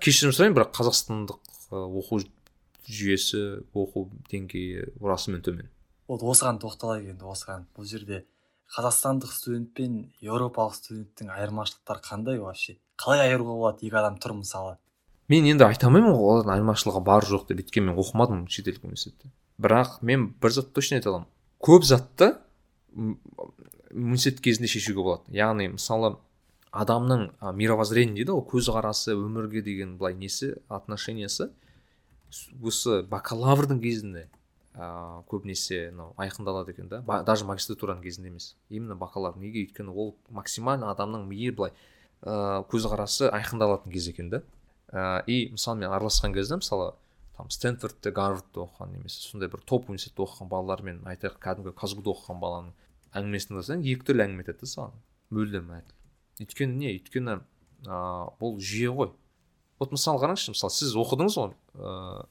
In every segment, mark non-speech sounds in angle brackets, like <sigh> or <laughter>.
кешірім сұраймын бірақ қазақстандық оқу жүйесі оқу деңгейі расымен төмен. Вот осыған тоқталайық енді осыған бұл жерде қазақстандық студент пен еуропалық студенттің айырмашылықтары қандай вообще? Қалай айыруға болады екі адам тұр мысалы? Мен енді айта алмаймын ғой олардың айырмашылығы бар жоқ деп өйткені мен оқымадым шетелдік университетте. Бірақ мен бір затты точно айта аламын. Көп затты университет кезінде шешуге болады. Яғни мысалы адамның а, мировоззрение дейді ғой көзқарасы өмірге деген былай несі отношениясы с- осы бакалаврдың кезінде ыыы көбінесе мынау айқындалады екен да даже магистратураның кезінде емес. Именно бакалавр неге? Өйткені ол максимально адамның миы былай ыыы көзқарасы айқындалатын кез екен да. Ыыы и мысалы мен араласқан кезде мысалы там стэнфордте гарвардта оқыған немесе сондай бір топ университетте оқыған балалармен айтайық кәдімгі казгуда оқыған баланың әңгімесін тыңдасаң екі түрлі әңгіме айтады да саған. Мүлдем өйткені не өйткені ыыы бұл жүйе ғой. Вот мысалы қараңызшы мысалы сіз оқыдыңыз ғой ыыы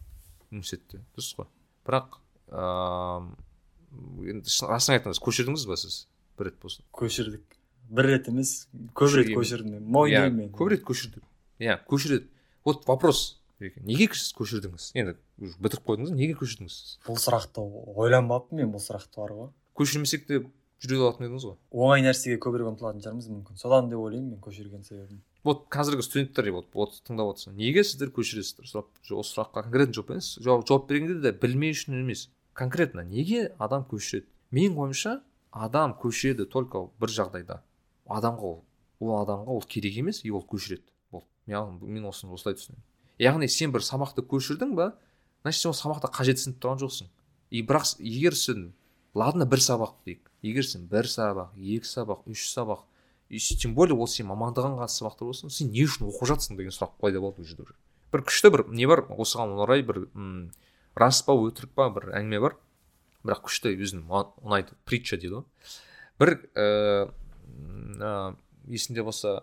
университетте дұрыс қой. Бірақ ыыы енді расын айтыңыз көшірдіңіз ба сіз бір рет болсын? Көшірдік. Бір рет емес көп рет көшірдім мен. Мойындаймын мен көп рет көшірдік. Иә көшіреді. Вот вопрос. Неге сіз көшірдіңіз? Енді бітіріп қойдыңыз неге көшірдіңіз сіз? Бұл сұрақты ойланбаппын мен бұл сұрақты бар ғой. Көшірмесек те жүре алатын едіңіз ғой. Оңай нәрсеге көбірек ұмтылатын шығармыз мүмкін. Содан деп ойлаймын мен көшірген себебім. Вот қазіргі студенттер вот, вот тыңдап отырсың. Неге сіздер көшіресіздер? Сұрап осы сұраққа конкретно жауап беріңіз жауап, жауап бергенде де білмеу үшін емес. Конкретно неге адам көшіреді? Менің ойымша адам көшіреді только бір жағдайда. Адамға ол ол адамға ол керек емес и ол көшіреді. Болды мен, осыны осылай түсінемін. Яғни сен бір сабақты көшірдің ба значит сен ол сабақта қажетсініп тұрған жоқсың. И бірақ егер сен ладно бір сабақ дейік. Егер сен бір сабақ екі сабақ үш сабақ и тем более ол сен мамандығыңа қатысты сабақтар болсын сен не үшін оқып жатсың деген сұрақ пайда болады ол уже бір күшті бір не бар осыған орай бір м рас па өтірік па бір әңгіме бар. Бірақ күшті өзім маған ұнайды притча дейді ғой. Бір ііі есінде болса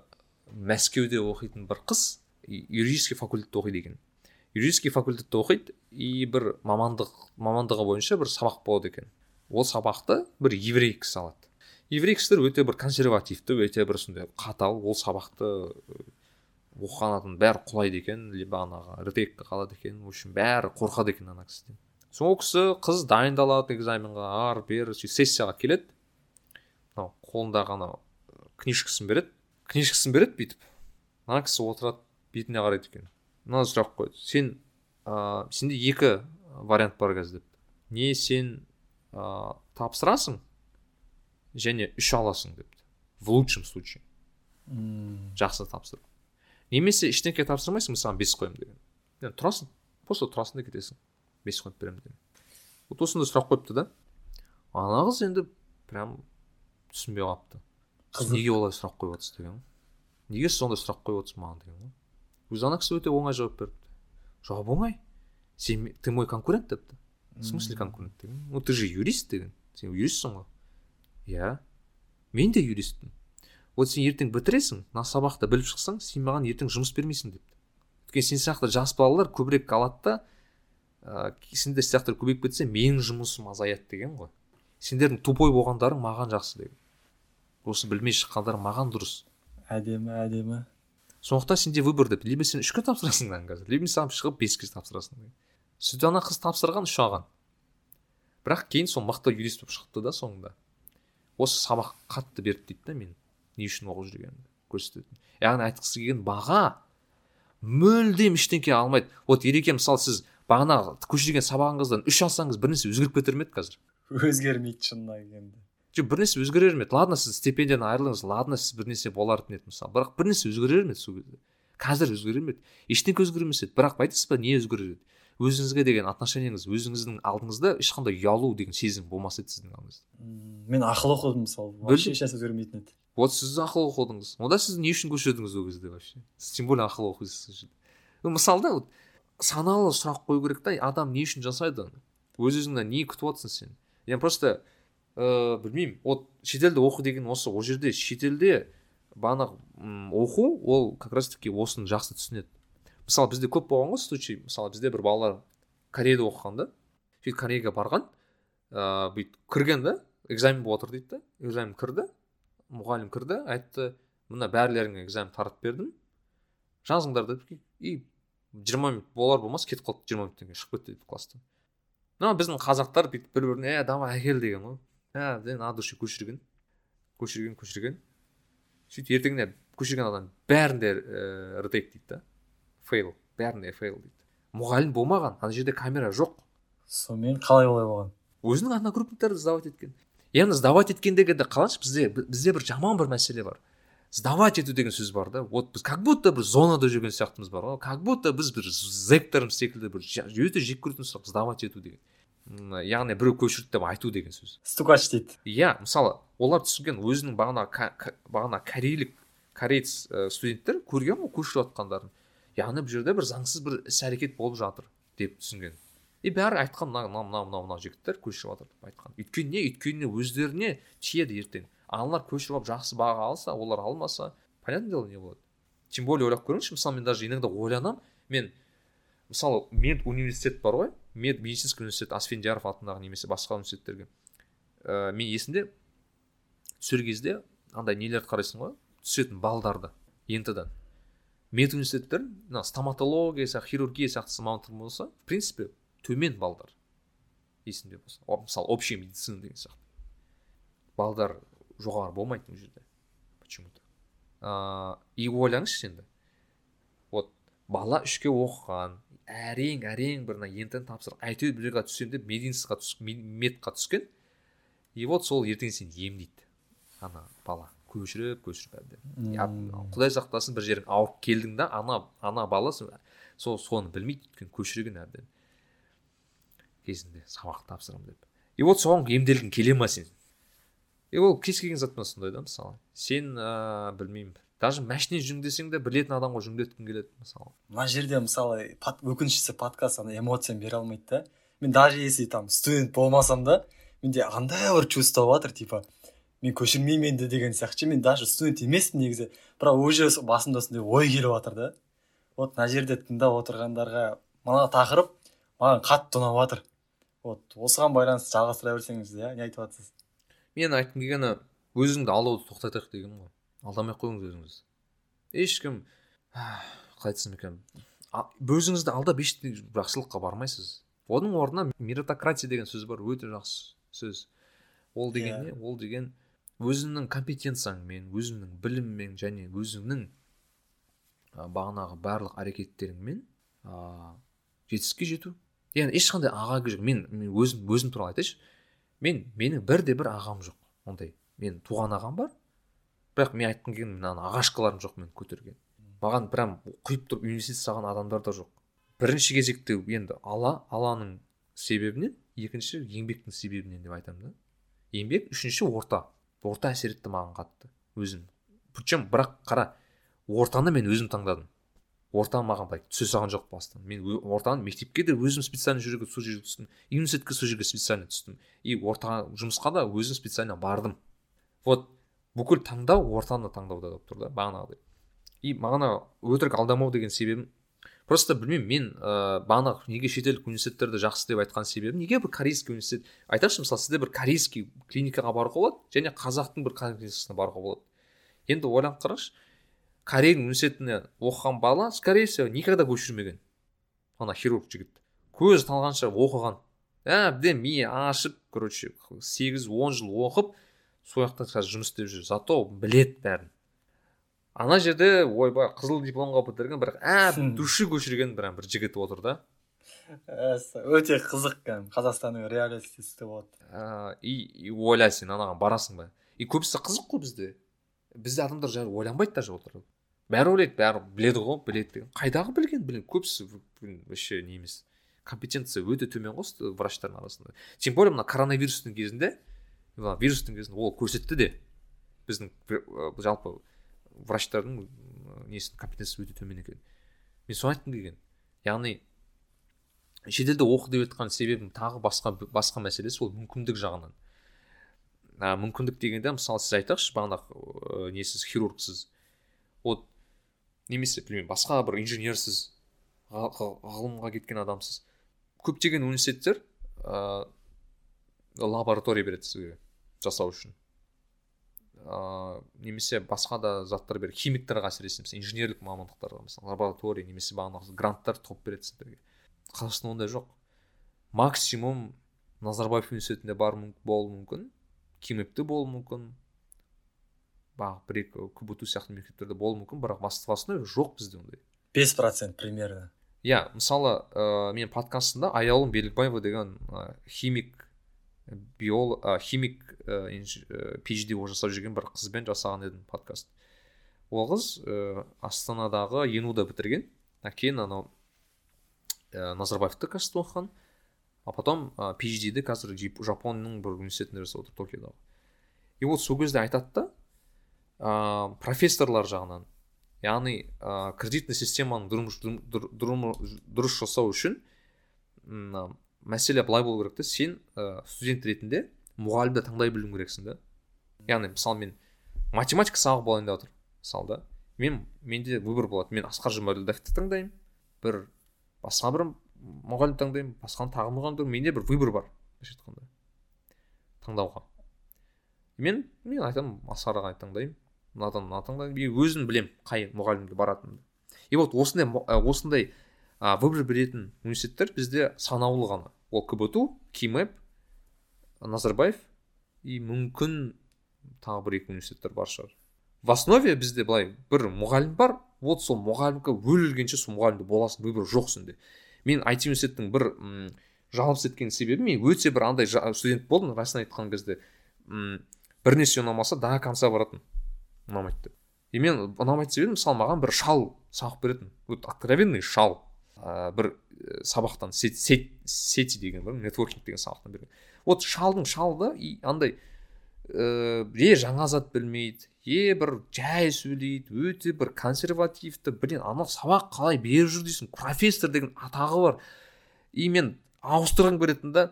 мәскеуде оқитын бір қыз юридический факультетте оқиды екен. Юридический факультетте оқиды и бір мамандық мамандығы бойынша бір сабақ болады екен. Ол сабақты бір еврей кісі алады. Еврей кісілер өте бір консервативті өте бір сондай қатал ол сабақты оқыған адам бәрі құлайды екен либо анағы ретекке қалады екен в общем бәрі қорқады екен ана кісіден. Сол кісі қыз дайындалады экзаменға ары бері сөйтіп сессияға келеді. Мынау қолындағы анау книжкасын береді. Книжкасын береді бүйтіп. Ана кісі отырады бетіне қарайды екен. Мына сұрақ қойды сен ыыы сенде екі вариант бар қазір депті не сен ыыы тапсырасың және үш аласың депті. В лучшем случае. Ммм, жақсы тапсыр. Немесе ештеңке тапсырмайсың мен саған бес қоямын деген. Енді тұрасың. Просто тұрасың да кетесің. Бес қойып беремін деген. Вот осындай сұрақ қойыпты да. Ана қыз енді прям түсінбей қалыпты. Сіз неге олай сұрақ қойып отырсыз деген ғой. Неге сіз ондай сұрақ қойып отырсыз маған деген ғой. Өзі ана кісі өте оңай жауап беріпті. Жауап оңай? Сен ты мой конкурент? депті. В смысле конкурент? Деген ну ты же юрист деген сен юристсің ғой иә мен де юристпін вот сен ертең бітіресің мына сабақты біліп шықсаң сен маған ертең жұмыс бермейсің депті. Өйткені сен сияқты жас балалар көбірек алады да ыыы сендер сияқтылар көбейіп кетсе менің жұмысым азаяды деген ғой. Сендердің тупой болғандарың маған жақсы деген осы білмей шыққандар маған дұрыс. Әдемі әдемі. Сондықтан сенде выбор деп либо сен үшке тапсырасың қазір либо сен шығып беске тапсырасың. деген сөйтіп ана қыз тапсырған үш алған бірақ кейін сол мықты юрист болып шықты да соңында. Осы сабақ қатты берді дейді да мен не үшін оқып жүргенімді көрсететін. Яғни айтқысы келген баға мүлдем ештеңке алмайды. Вот ереке мысалы сіз бағана көшірген сабағыңыздан үш алсаңыз бір нәрсе өзгеріп кетер ме еді қазір? Өзгермейді шынына келгенде жоқ бір нәрсе өзгерер ме еді? Ладно сіз стипендиядан айырылдыңыз ладно сіз бір нәрсе болатын еді мысалы. Бірақ бір нәрсе өзгерер ме еді сол кезде? Қазір өзгерер ме еді? Ештеңе өзгермес еді. Бірақ айтасыз ба не өзгерер еді? Өзіңізге деген отношениеңіз өзіңіздің алдыңызда ешқандай ұялу деген сезім болмас еді сіздің алдыңызда? Мен ақыл оқыдым мысалы. Вообще ешнәрсе өзгермейтін еді. Вот сіз ақыл оқыдыңыз. Онда сіз не үшін көшірдіңіз ол кезде вообще? Сіз тем более ақыл оқисыз сол жерде. Ну, мысалы да вот саналы сұрақ қою керек та адам не үшін жасайды оны? Өз өзіңнен не күтіп отырсың сен? Я просто ыыы білмеймін вот шетелде оқу деген осы ол жерде шетелде бағанағы оқу ол как раз таки осыны жақсы түсінеді. Мысалы бізде көп болған ғой случай. Мысалы бізде бір балалар кореяда оқыған да. Сөйтіп кореяға барған ыыы бүйтіп кірген да экзамен болып жатыр дейді да. Экзамен кірді мұғалім кірді айтты мына бәрілеріңе экзамен таратып бердім. Жазыңдар деді и жиырма минут болар болмас кетіп қалды жиырма минуттан кейін шығып кетті дейді класстан. Мына біздің қазақтар бүйтіп бір біріне ә давай әкел деген ғой. Ә от души көшірген көшірген көшірген сөйтіп ертеңіне көшірген адам бәрінде ііі ретейк дейді да. Фейл бәрінде фейл дейді. Мұғалім болмаған ана жерде камера жоқ. Сонымен қалай олай болған? Өзінің одногрупниктарды сдавать еткен. Яғни сдавать еткендегі де қалаңызшы бізде бізде бір жаман бір мәселе бар. Сдавать ету деген сөз бар да. Вот біз как будто бір зонада жүрген сияқтымыз бар ғой. Как будто біз бір зекторымыз секілді бір өте жек көретін сұрақ сдавать ету деген. Яғни біреу көшірді деп айту деген сөз. Стукач дейді. Иә мысалы олар түсінген өзінің бағана бағана корейлік кореец ә, студенттер көрген ғой көшіріп жатқандарын. Яғни бұл жерде бір заңсыз бір іс әрекет болып жатыр деп түсінген. И бәрі айтқан мына мына мына мына мына жігіттер көшіріп жатыр деп айтқан. Өйткені не өйткені өздеріне тиеді ертең. Аналар көшіріп алып жақсы баға алса олар алмаса понятное дело не болады. Тем более ойлап көріңізші мысалы мен даже иногда ойланамын мен мысалы мед университет бар ғой мед медицинский университет асфендияров атындағы немесе басқа университеттерге. Ә, мен есімде түсер кезде андай нелерді қарайсың ғой түсетін балдарды дан мед университеттер мына стоматология сияқты хирургия сияқты мамандықтар болса в принципе төмен балдар есімде болса. Мысалы общая медицина деген сияқты. Балдар жоғары болмайды ол жерде. Почему то и ойлаңызшы енді вот бала үшке оқыған әрең әрең бір мына ент тапсырып әйтеуір бір жаққа түсемін деп медицинскаға түс медқа түскен и вот сол ертең сені емдейді ана бала. Көшіріп көшіріп әбден құдай сақтасын бір жерің ауырып келдің да ана ана бала сол соны білмейді өйткені көшірген әбден кезінде сабақ тапсырамын деп. И вот соған емделгің келе ма сен? И ол кез келген затпен сондай да мысалы. Сен ыыы білмеймін даже машина жүргің десең де білетін адамға жөндеткің келеді мысалы. Мына жерде мысалы өкініштісі подкаст ана эмоцияны бере алмайды да. Мен даже если там студент болмасам да менде андай бір чувство жатыр типа мен көшірмеймін енді деген сияқты мен даже студент емеспін негізі. Бірақ уже басымда сондай ой келіп жатыр да. Вот мына жерде тыңдап отырғандарға мына тақырып маған қатты ұнап жатыр вот осыған байланысты жалғастыра берсеңіз иә не айтып жатсыз мен айтқым келгені өзіңді алдауды тоқтатайық дегенім ғой. Алдамай ақ қойыңыз өзіңізді. Ешкім қалай айтсам екен өзіңізді алдап ештеңе жақсылыққа бармайсыз. Оның орнына меритократия деген сөз бар. Өте жақсы сөз. Ол деген не? Ол деген өзіңнің компетенцияңмен өзіңнің біліммен және өзіңнің бағанағы барлық әрекеттеріңмен ыыы жетістікке жету. Яғни ешқандай аға жоқ мен, мен өзім өзім туралы айтайыншы. Мен менің бірде бір ағам жоқ ондай. Мен туған ағам бар бірақ мен айтқым келгені мына ағашкаларым жоқ мен көтерген. Маған прям құйып тұрып инвестиция салған адамдар да жоқ. Бірінші кезекте енді алла алланың себебінен екінші еңбектің себебінен деп айтамын да. Еңбек үшінші орта. Орта әсер етті маған қатты өзім. Причем бірақ қара ортаны мен өзім таңдадым. Орта маған былай түсе салған жоқ бастан. Мен ортаны мектепке де өзім специально жерге сол жерге түстім. Университетке сол жерге специально түстім. И орта жұмысқа да өзім специально бардым. Вот бүкіл таңдау ортаны таңдауда болып тұр да бағанағыдай. И маған өтірік алдамау деген себебім просто білмеймін мен ыыы бағанағы неге шетелдік университеттерді жақсы деп айтқан себебім неге бір корейский университет айтайықшы мысалы сізде бір корейский клиникаға баруға болады және қазақтың бір клиникасына баруға болады. Енді ойланып қараңызшы корей университетіне оқыған бала скорее всего никогда көшірмеген ана хирург жігіт. Көзі талғанша оқыған. Әбден миы ашып короче сегіз он жыл оқып сол жақта қазір жұмыс істеп жүр. Зато білет бәрін. Ана жерде ойбай қызыл дипломға бітірген бірақ әбден души көшірген бір бір жігіт отыр да. Өте қызық кәдімгі қазақстанның реалистісі болады. И ойла сен анаған барасың ба? И көбісі қызық қой бізде. Бізде адамдар жайлы ойланбайды даже отырып бәрі ойлайды бәрі біледі ғой біледі деген. Қайдағы білген білген көбісі вообще не емес. Компетенция өте төмен ғой врачтардың арасында. Тем более мына коронавирустың кезінде вирустың кезінде ол көрсетті де. Біздің жалпы врачтардың несін компетенциясы өте төмен екенін мен соны айтқым келген яғни шетелде оқы деп жатқан себебім тағы басқа басқа мәселесі ол мүмкіндік жағынан. А мүмкіндік дегенде мысалы сіз айтайықшы бағанағы несіз хирургсіз вот немесе білмеймін басқа бір инженерсіз ғылымға кеткен адамсыз. Көптеген университеттер ыыы лаборатория береді сізге жасау үшін. Ыыы немесе басқа да заттар береді химиктарға әсіресе мысалы инженерлік мамандықтарға мысалы лаборатория немесе бағанағы гранттар тауып береді сіздерге. Қазақстанда ондай жоқ. Максимум назарбаев университетінде бар болуы мүмкін кимэпте болуы мүмкін. Бағ бір екі кбту сияқты мектептерде болуы мүмкін бірақ в основе жоқ бізде ондай. Бес процент примерно. Иә мысалы ә, мен подкастында аяулым берікбаева деген ә, химик биолог ә, химик ә, phd жасап жүрген бір қызбен жасаған едім подкаст. Ол қыз ә, астанадағы енуда бітірген. Кейін анау ә, назарбаевты кажется оқыған. А потом ә, phd қазір жапонның бір университетінде жасап отыр токиодағы. И вот сол кезде айтады да ә, профессорлар жағынан яғни ә, кредитный системаның дұрыс жасау үшін мәселе былай болу керек та сен ә, студент ретінде мұғалімді таңдай білуің керексің да. Яғни мысалы мен математика сабағы болайын деп жатыр мысалы да мен менде выбор болады. Мен асқар жұмаділдаевты таңдаймын. Бір басқа бір мұғалім таңдаймын. Басқа тағы мұғалім менде бір выбор бар былайша айтқанда. Таңдауға. Мен мен айтамын асқарға таңдаймын. Мынадан мына таңдаймын. И өзім білемін қай мұғалімге баратынымды. И вот осындай осындай а, выбор беретін университеттер бізде санаулы ғана. Ол кбту кимэп назарбаев и мүмкін тағы бір екі университеттер бар шығар. В основе бізде былай бір мұғалім бар вот сол мұғалімге өлгенше сол мұғалімде боласың выбор жоқ сенде. Мен айти университеттің бір м еткен себебі мен өте бір андай студент болдым расын айтқан кезде м бір нәрсе ұнамаса до конца баратын ұнамайды деп. И мен ұнамайтын себебім мысалы маған бір шал сабақ беретін. Вот откровенный шал. Ә, бір ә, сабақтан сети деген бір нетворкинг деген сабақтан берген. Вот шалдың шалды и андай ә, е жаңа зат білмейді е бір жай сөйлейді өте бір консервативті блин анау сабақ қалай беріп жүр дейсің профессор деген атағы бар. И мен ауыстырғым келетін да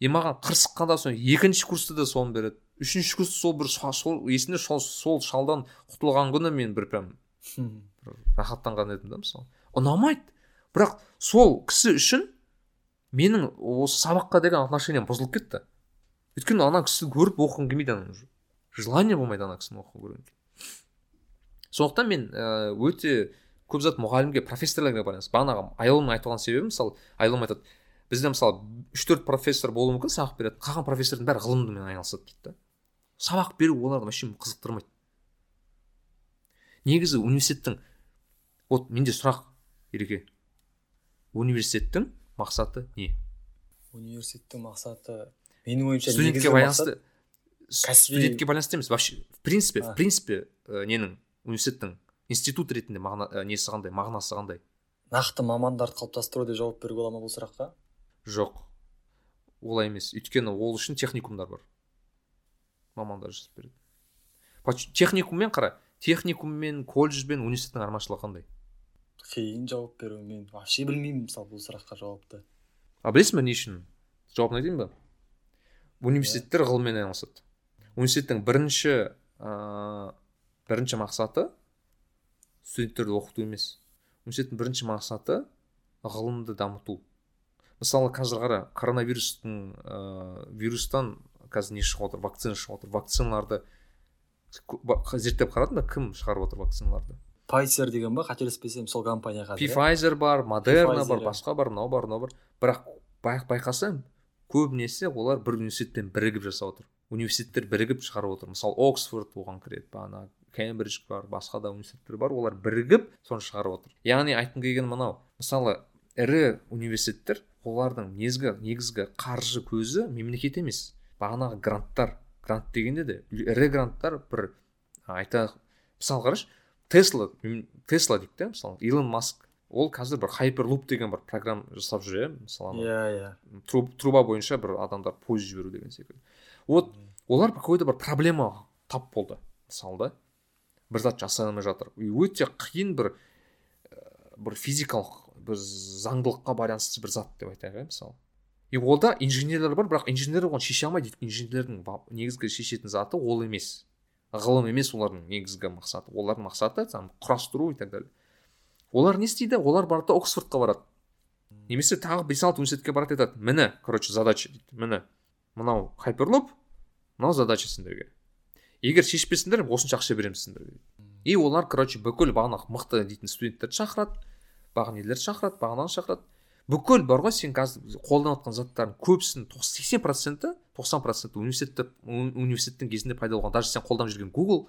и маған қырсыққанда соң екінші курста да соны береді. Үшінші курста сол бір сол есімде сол, сол шалдан құтылған күні мен бір прям рахаттанған едім да мысалы. Ұнамайды. Бірақ сол кісі үшін менің осы сабаққа деген отношением бұзылып кетті. Өйткені ана кісіні көріп оқығым келмейді ана желание болмайды ана кісіні оқып көргенге. Сондықтан мен ә, өте көп зат мұғалімге профессорларға байланысты бағанағы аяулымның айтып алған себебі мысалы аяулым айтады бізде мысалы үш төрт профессор болуы мүмкін сабақ береді. Қалған профессордың бәрі ғылыммен айналысады дейді да. Сабақ беру оларды вообще қызықтырмайды. Негізі университеттің вот менде сұрақ ереке. Университеттің мақсаты не? Университеттің мақсаты менің ойымша студентке байланысты студентке байланысты емес вообще в принципе в принципе ә, ненің университеттің институт ретінде мағына ә, несі қандай мағынасы қандай? Нақты мамандарды қалыптастыру деп жауап беруге бола ма бұл сұраққа? Жоқ. Олай емес. Өйткені ол үшін техникумдар бар. Мамандар жасап береді. Техникуммен қара техникум мен колледж бен университеттің айырмашылығы қандай? Қиын жауап беру мен вообще білмеймін мысалы бұл сұраққа жауапты а білесің ба не үшін жауабын айтайын ба университеттер ғылыммен айналысады университеттің бірінші ә, бірінші мақсаты студенттерді оқыту емес университеттің бірінші мақсаты ғылымды дамыту мысалы қазір қара коронавирустың ә, вирустан қазір не шығып отыр вакцина шығып отыр вакциналарды зерттеп қарадың ба кім шығарып отыр вакциналарды Pfizer деген ба? қателеспесем сол компания қазір Pfizer бар модерна бар басқа бар мынау бар мынау бар. Бірақ байқасаң көбінесе олар бір университетпен бірігіп жасап отыр. Университеттер бірігіп шығарып отыр. Мысалы оксфорд оған кіреді бағана кембридж бар басқа да университеттер бар олар бірігіп соны шығарып отыр. Яғни айтқым келгені мынау мысалы ірі университеттер олардың негізгі негізгі қаржы көзі мемлекет емес. Бағанағы гранттар. Грант дегенде де ірі гранттар бір айта мысалы қарашы тесла тесла дейді да мысалы илон маск ол қазір бір хайперлуп деген бір программа жасап жүр иә мысалы иә иә. труба бойынша бір адамдар пойыз жіберу деген секілді. Вот олар какой то бір проблема тап болды мысалы да. Бір зат жасай алмай жатыр. И өте қиын бір бір физикалық бір заңдылыққа байланысты бір зат деп айтайық иә мысалы. И олда инженерлер бар бірақ инженерлер оған шеше алмайды. Инженерлердің негізгі шешетін заты ол емес. Ғылым емес олардың негізгі мақсаты олардың мақсаты там құрастыру и так далее. Олар не істейді? Олар барады да оксфордқа барады. Немесе тағы бес алты университетке барады айтады. Міне короче задача дейді. Міне мынау хайперлуп мынау задача сендерге. Егер шешпесеңдер осынша ақша береміз сендерге и олар короче бүкіл бағана мықты дейтін студенттерді шақырады бағана нелерді шақырады бағананы шақырады. Бүкіл бар ғой сен қазір қолданып жатқан заттардың көбісінің сексен проценті тоқсан проценті университетте уни- университеттің кезінде пайда болған даже сен қолданып жүрген google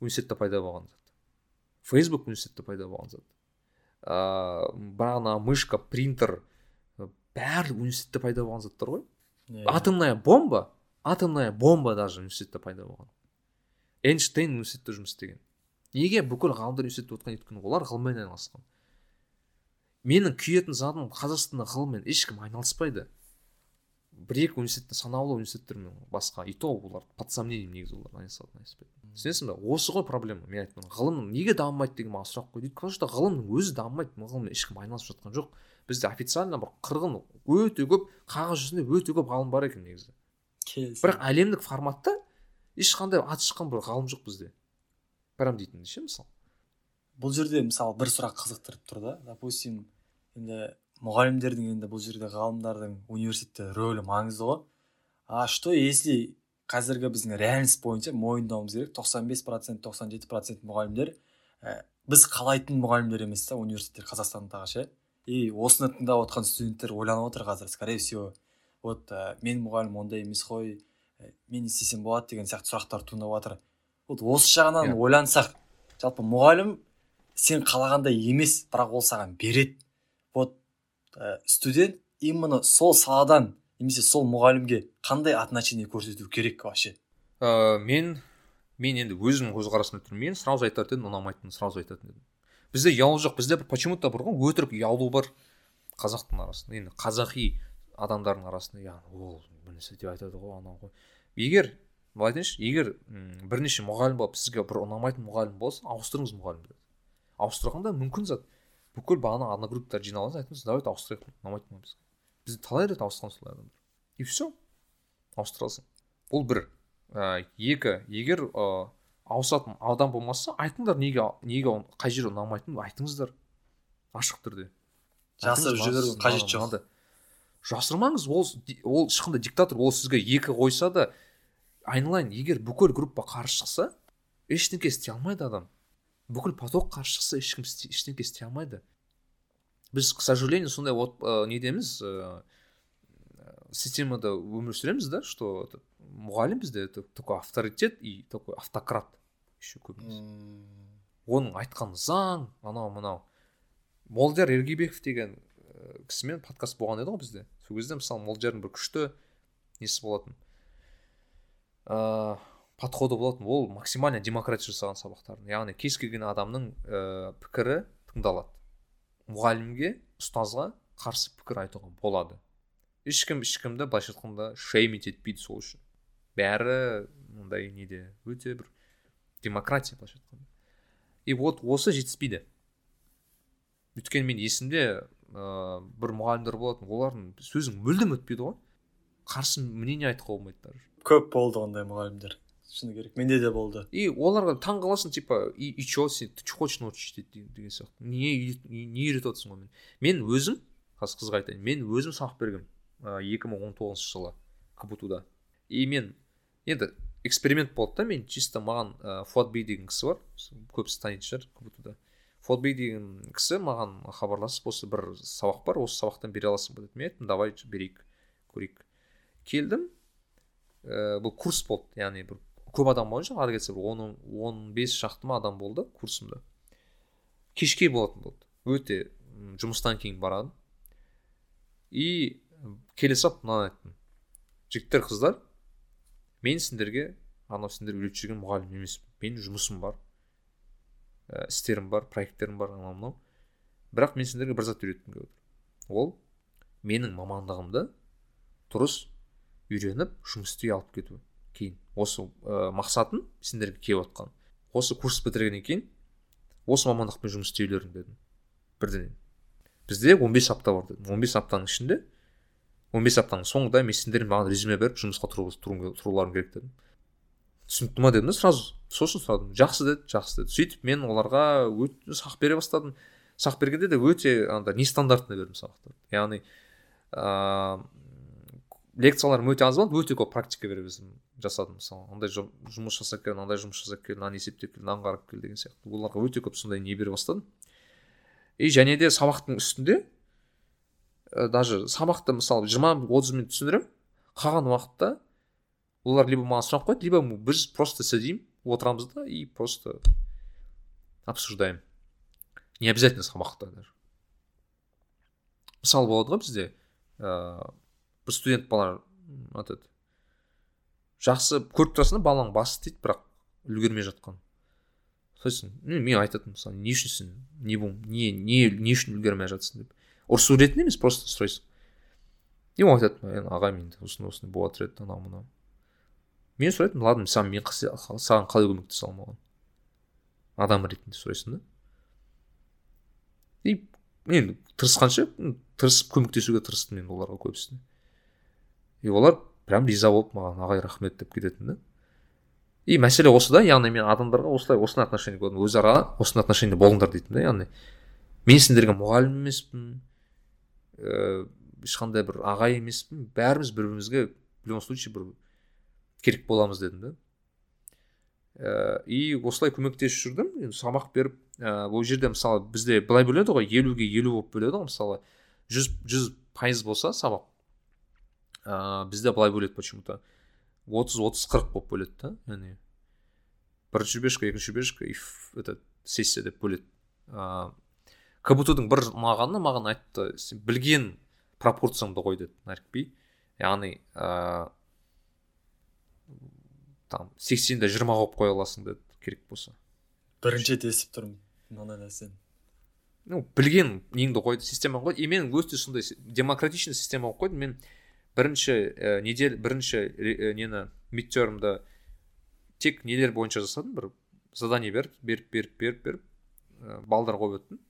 университетте пайда болған зат. Фейсбук университетте пайда болған зат ыыы бағана мышка принтер бәрі университетте пайда болған заттар ғой. Иә. атомная бомба атомная бомба даже университетте пайда болған эйнштейн университетте жұмыс істеген. Неге? Бүкіл ғалымдар университетте отырған өйткені олар ғылыммен айналысқан. Менің күйетін затым қазақстанда ғылыммен ешкім айналыспайды. Бір екі университетте санаулы университеттермен басқа и то олар под сомнением негізі олар айналысады айналыспайды түсінесің ба осы ғой проблема. Мен айтып ғылым неге дамымайды деген маған сұрақ қойды. Потому что ғылымның өзі дамымайды. Ғылыммен ешкім айналысып жатқан жоқ. Бізде официально бір қырғын өте көп қағаз жүзінде өте көп ғалым бар екен негізі. Бірақ әлемдік форматта ешқандай аты шыққан бір ғалым жоқ бізде. Прям дейтін ше мысалы. Бұл жерде мысалы бір сұрақ қызықтырып тұр да. Допустим енді мұғалімдердің енді бұл жерде ғалымдардың университетте рөлі маңызды ғой. А что если қазіргі біздің реальность бойынша мойындауымыз керек 95 процент тоқсан жеті процент мұғалімдер ә, біз қалайтын мұғалімдер емес та университеттер қазақстандағы ше? И осыны тыңдап отқан студенттер ойланып отыр қазір скорее всего вот ә, мен мұғалім ондай емес қой ә, мен не істесем болады деген сияқты сұрақтар туындап жатыр вот осы жағынан Иә. ойлансақ жалпы мұғалім сен қалағандай емес бірақ ол саған береді. Ә, студент именно сол саладан немесе сол мұғалімге қандай отношение көрсету керек вообще? Ә, мен мен енді өзімнің көзқарасымды тұрмын. Мен сразу айтатын едім ұнамайтынын сразу айтатын едім бізде ұялу жоқ бізде бір почему то бар ғой өтірік ұялу бар. Қазақтың арасында енді қазақи адамдардың арасында яғни ол бір нәрсе деп айтады ғой анау ғой. Егер былай айтайыншы егер бірнеше мұғалім болып сізге бір ұнамайтын мұғалім болса ауыстырыңыз мұғалімді. Ауыстырғанда мүмкін зат. Бүкіл бағана одногрупптар жиналыңыз айтыңыз давайте ауыстырайық ұнамайды ма бізге бізде талай рет ауысқан солай адамдар. И все ауыстыра алсың бұл бір ә, екі егер ә, ауысатын адам болмаса айтыңдар неге неге қай жері ұнамайтынын айтыңыздар. Ашық түрде. Жасырып Айтыңыз, жіберу маған қажет маған жоқ жасырмаңыз ол ол ешқандай диктатор ол сізге екі қойса да айналайын. Егер бүкіл группа қарсы шықса ештеңке істей алмайды адам. Бүкіл поток қарсы шықса ешкім ештеңке істей алмайды. Біз к сожалению сондай вот ә, недеміз ә, системада өмір сүреміз да что это, мұғалім бізде это такой авторитет и такой автократ еще көбінесе. Оның айтқан заң анау мынау. Молдияр ергебеков деген ә, кісімен подкаст болған еді ғой бізде. Сол кезде мысалы молдиярдың бір күшті несі болатын ыыы подходы болатын. Ол максимально демократия жасаған сабақтарын яғни кез келген адамның ә, пікірі тыңдалады. Мұғалімге ұстазға қарсы пікір айтуға болады. Ешкім ешкімді былайша айтқанда шеймить етпейді сол үшін. Бәрі мындай неде өте бір демократия былайша айтқанда и вот осы жетіспейді. Өйткені мен есімде ыыы бір мұғалімдер болатын олардың сөзің мүлдем өтпейді ғой. Қарсы мнение айтуға болмайды даже. Көп болды ондай мұғалімдер. Шыны керек. Менде де болды. И оларға таң қаласың типа и, и че сен ты че хочешь научить деген сияқты. Не не үйретіп отырсың ғой мен мен өзім қазір қызға айтайын мен өзім сабақ бергенмін екі мың он тоғызыншы жылы кбту да и мен енді эксперимент болды да мен чисто маған ә, фуат бей деген кісі бар. Көбісі танитын шығар кбту да фуат бей деген кісі маған хабарласып осы бір сабақ бар осы сабақтан бере аласың ба деді. Мен айттым давай берейік көрейік келдім ә, бұл курс болды яғни бір көп адам болған жоқ ары кетсе бір он он бес шақты ма адам болды курсымда. Кешке болатын болды. Өте жұмыстан кейін барадым и келе салып мынаны айттым. Жігіттер қыздар мен сендерге анау сендер үйретіп жүрген мұғалім емеспін. Менің жұмысым бар ә, істерім бар проекттерім бар анау мынау. Бірақ мен сендерге бір зат үйреткім келіп отыр. Ол менің мамандығымды дұрыс үйреніп жұмыс істей алып кету. Кейін осы ә, мақсатым сендерге келіп отқан. Осы курс бітіргеннен кейін осы мамандықпен жұмыс істеулерің дедім. Бірден бізде 15 апта бар дедім. 15 аптаның ішінде 15 аптаның соңында мен сендер маған резюме беріп жұмысқа тұру- тұру- тұруларың керек дедім. Түсінікті ма дедім да сразу сосын сұрадым. Жақсы деді жақсы деді. Сөйтіп мен оларға өте сабақ бере бастадым. Сабақ бергенде де өте андай нестандартный бердім сабақтарды яғни ыыы лекцияларым өте аз болды өте көп практика бере бердім. Жасадым мысалы андай жұм- жұмыс жасап кел андай жұмыс жасап кел мынаны есептеп кел мынаны қарап кел деген сияқты. Оларға өте көп сондай не бере бастадым. И және де сабақтың үстінде ә, даже сабақты мысалы жиырма отыз минут түсіндіремін қалған уақытта олар либо маған сұрақ қояды либо біз просто сидим отырамыз да и просто обсуждаем. Не обязательно сабақта даже. Мысалы болады ғой бізде ыыы бір студент бала этот жақсы көріп тұрасың да баланың басы істейді бірақ үлгермей жатқан. Сосын мен мен айтатынмын мысалы не үшін сен не бол не не не үшін үлгермей жатсың деп. Ұрысу ретінде емес просто сұрайсың и ол айтады енді аға менде осындай осындай болып жатыр еді анау мынау мен сұрайтынмын ладно саған мен саған қалай көмектесе аламын оған? Адам ретінде сұрайсың да. И мен тырысқанша тырысып көмектесуге тырыстым мен оларға көбісіне. И олар прям риза болып маған ағай рахмет деп кететін да. И мәселе осы да яғни мен адамдарға осылай осындай отношение көрдім өзара осындай отношение болыңдар дейтін да яғни мен сендерге мұғалім емеспін ііі ешқандай бір ағай емеспін. Бәріміз бір бірімізге в любом случае бір керек боламыз дедім да. Ііі и осылай көмектесіп жүрдім. Енді сабақ беріп ііі ол жерде мысалы бізде былай бөледі ғой елуге елу болып бөледі ғой. Мысалы жүз жүз пайыз болса сабақ. Ыыы бізде былай бөледі почему то отыз отыз қырық болып бөледі да яғни. Бірінші бешка екінші бешка и этот сессия деп бөледі. Ыыы кбту дің бір ұнағаны маған айтты сен білген пропорцияңды қой деді нарикби яғни ыыы там сексенде жиырма қойып қоя аласың деді керек болса. Бірінші рет естіп тұрмын мынандай нәрсені. Ну білген неңді қойды система қойды и мен өте сондай демократичный система қойдым. Мен бірінші ә, неделя бірінші ре- ә, нені мидтермді тек нелер бойынша жасадым бір задание беріп беріп беріп беріп беріп ә, балдар қойып өттім.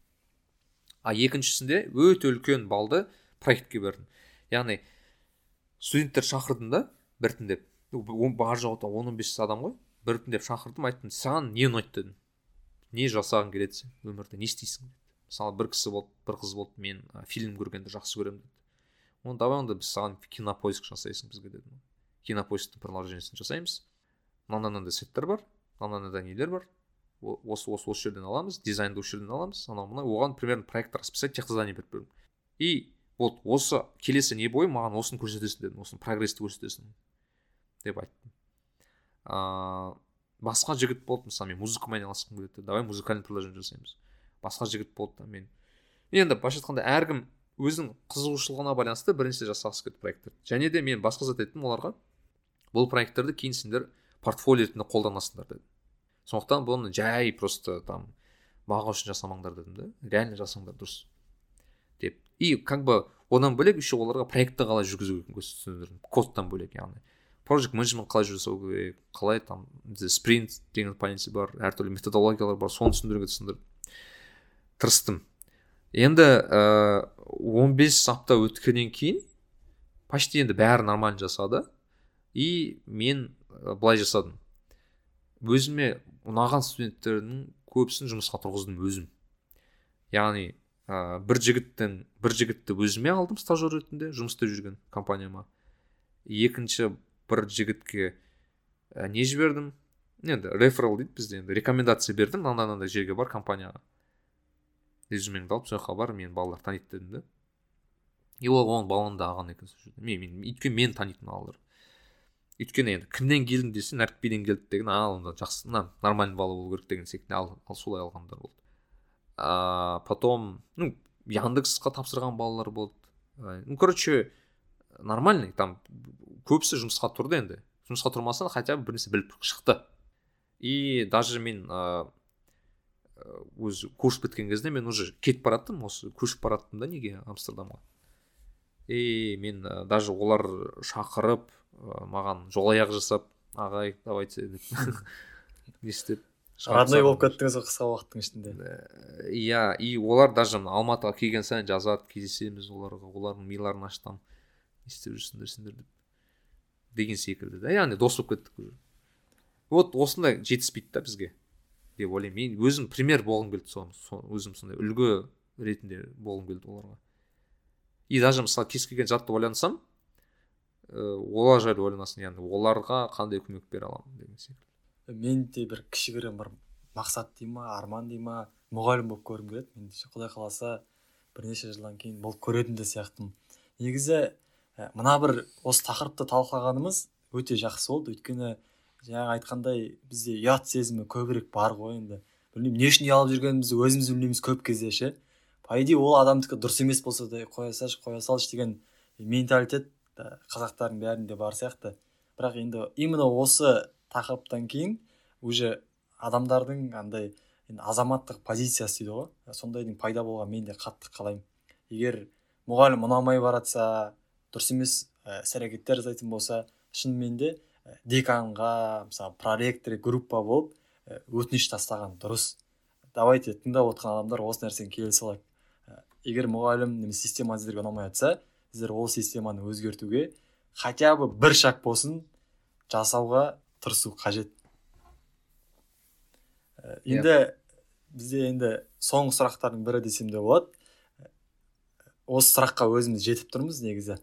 А екіншісінде өте үлкен балды проектке бердім. Яғни студенттер шақырдым да біртіндеп. Бар жоғы он он бес адам ғой. Біртіндеп шақырдым айттым саған не ұнайды дедім. Не жасағың келеді сен өмірде не істейсің мысалы бір кісі болды бір қыз болды мен фильм көргенді жақсы көремін деді оны давай онда біз саған кинопоиск жасайсың бізге дедім кинопоисктің приложениесін жасаймыз мынандай мынандай сайттар бар мынандай мынандай нелер бар осы осы осы жерден аламыз дизайнды осы жерден аламыз анау мынау оған примерно проект расписать тех задание беріп бердім и вот осы келесі не бойы маған осыны көрсетесің дедім осыны прогрессті көрсетесің деп айттым ыыы басқа жігіт болды мысалы мен музыкамен айналысқым келеді давай музыкальный приложение жасаймыз басқа жігіт болды да мен енді былайша айтқанда әркім өзінің қызығушылығына байланысты бірінші жасағысы келеді проекттерді және де мен басқа зат айттым оларға бұл проекттерді кейін сендер портфолио ретінде қолданасыңдар дедім. Сондықтан бұны жай просто там баға үшін жасамаңдар дедім да реально жасаңдар дұрыс. Деп. И как бы одан бөлек еще оларға проектті қалай жүргізу керектігін түсіндірдім. Кодтан бөлек яғни. Project менеджмент қалай жасау керек қалай там спринт деген понятие бар әртүрлі методологиялар бар соны түсіндіруге тырыстым. Енді ыыы он бес апта өткеннен кейін почти енді бәрі нормально жасады. И мен ы, былай жасадым. Өзіме ұнаған студенттердің көбісін жұмысқа тұрғыздым өзім. Яғни ә, бір жігіттің бір жігітті өзіме алдым стажер ретінде жұмыс істеп жүрген компанияма. Екінші бір жігітке ә, не жібердім? Енді реферал дейді бізде енді рекомендация бердім. Мынандай мынандай жерге бар компанияға. Резюмеңді алып сол жаққа бар мені балалар таниды дедім да. И ол оның баланы да алған екен сол жерде. Мен, мен өйткені мені танитын балалар. Өйткені енді кімнен келдің десе нәрікбиден келдік деген а онда жақсы мына нормальный бала болу керек деген секілді. Ал, ал солай алғандар болды. А потом ну яндексқа тапсырған балалар болды. Ну короче нормальный там көбісі жұмысқа тұрды енді. Жұмысқа тұрмаса хотя бы бір нәрсе біліп шықты. И даже мен ыыы өзі курс біткен кезде мен уже кетіп бараттым осы көшіп бараттым да неге амстердамға. И мен ә, даже олар шақырып ә, маған жол аяқ жасап ағай давайте деп <laughs> не істеп родной болып кеттіңіз ғой қысқа уақыттың ішінде. Э, иә и олар даже мына алматыға келген сайын жазады кездесеміз оларға олардың миларын ашытамын не істеп жүрсіңдер сендер деп деген секілді да яғни дос болып кеттік уже. Вот осындай жетіспейді да бізге. Деп ойлаймын. Мен өзім пример болғым келді соны со- өзім сондай үлгі ретінде болғым келді оларға. И даже мысалы кез келген затты ойлансам олар жайлы ойланасың. Яғни оларға қандай көмек бере аламын деген секілді. Менде бір кішігірім бір мақсат дей ма арман дей ма мұғалім болып көргім келеді. Меніңше құдай қаласа бірнеше жылдан кейін болып көретін де сияқтымын негізі ә, мына бір осы тақырыпты талқылағанымыз өте жақсы болды. Өйткені жаңа айтқандай бізде ұят сезімі көбірек бар ғой енді. Білмеймін не үшін ұялып жүргенімізді өзіміз білмейміз көп кезде ше. По идее ол адамдікі дұрыс емес болса да қоя салшы қоя салшы деген менталитет қазақтардың бәрінде бар сияқты. Бірақ енді именно осы тақырыптан кейін уже адамдардың андай енді азаматтық позициясы дейді ғой. Сондайдың пайда болғанын мен де қатты қалаймын. Егер мұғалім ұнамай баратса дұрыс емес іс әрекеттер жасайтын болса шынымен де деканға мысалы проректор группа болып өтініш тастаған дұрыс. Давайте тыңдап отырған адамдар осы нәрсеге келісіп алайық егер мұғалім немесе система сіздерге ұнамай жатса сіздер ол системаны өзгертуге хотя бы бір шаг болсын жасауға тырысу қажет. Ә, енді бізде енді соңғы сұрақтардың бірі десем де болады. Осы сұраққа өзіміз жетіп тұрмыз негізі.